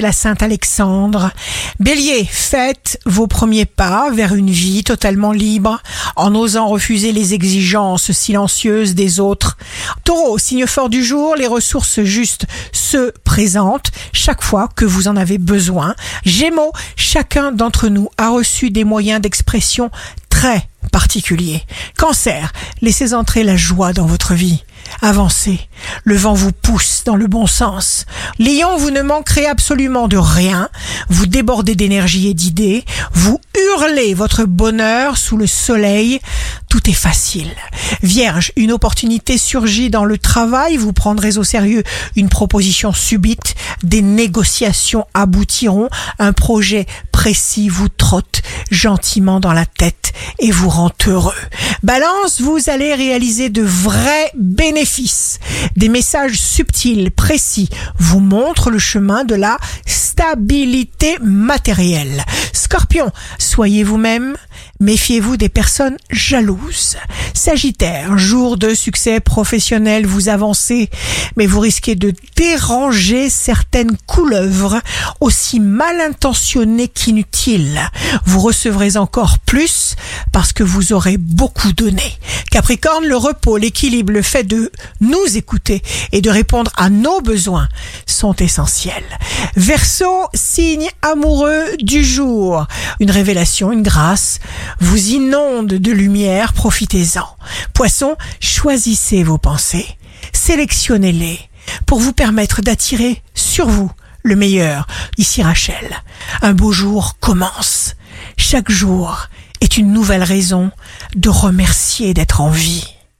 la Sainte Alexandre. Bélier, faites vos premiers pas vers une vie totalement libre en osant refuser les exigences silencieuses des autres. Taureau, signe fort du jour, les ressources justes se présentent chaque fois que vous en avez besoin. Gémeaux, chacun d'entre nous a reçu des moyens d'expression très Cancer, laissez entrer la joie dans votre vie. Avancez. Le vent vous pousse dans le bon sens. Lion, vous ne manquerez absolument de rien. Vous débordez d'énergie et d'idées. Vous hurlez votre bonheur sous le soleil. Tout est facile. Vierge, une opportunité surgit dans le travail. Vous prendrez au sérieux une proposition subite. Des négociations aboutiront. Un projet précis vous trotte gentiment dans la tête et vous rend heureux. Balance, vous allez réaliser de vrais bénéfices. Des messages subtils, précis, vous montrent le chemin de la stabilité matérielle. Scorpion, soyez vous-même, méfiez-vous des personnes jalouses. Sagittaire, jour de succès professionnel, vous avancez, mais vous risquez de déranger certaines couleuvres aussi mal intentionnées qu'inutiles. Vous recevrez encore plus parce que vous aurez beaucoup donné. Capricorne, le repos, l'équilibre, le fait de nous écouter et de répondre à nos besoins sont essentiels. Verseau, signe amoureux du jour. Une révélation, une grâce vous inonde de lumière, profitez-en. Poisson, choisissez vos pensées, sélectionnez-les pour vous permettre d'attirer sur vous le meilleur. Ici Rachel, un beau jour commence. Chaque jour est une nouvelle raison de remercier d'être en vie.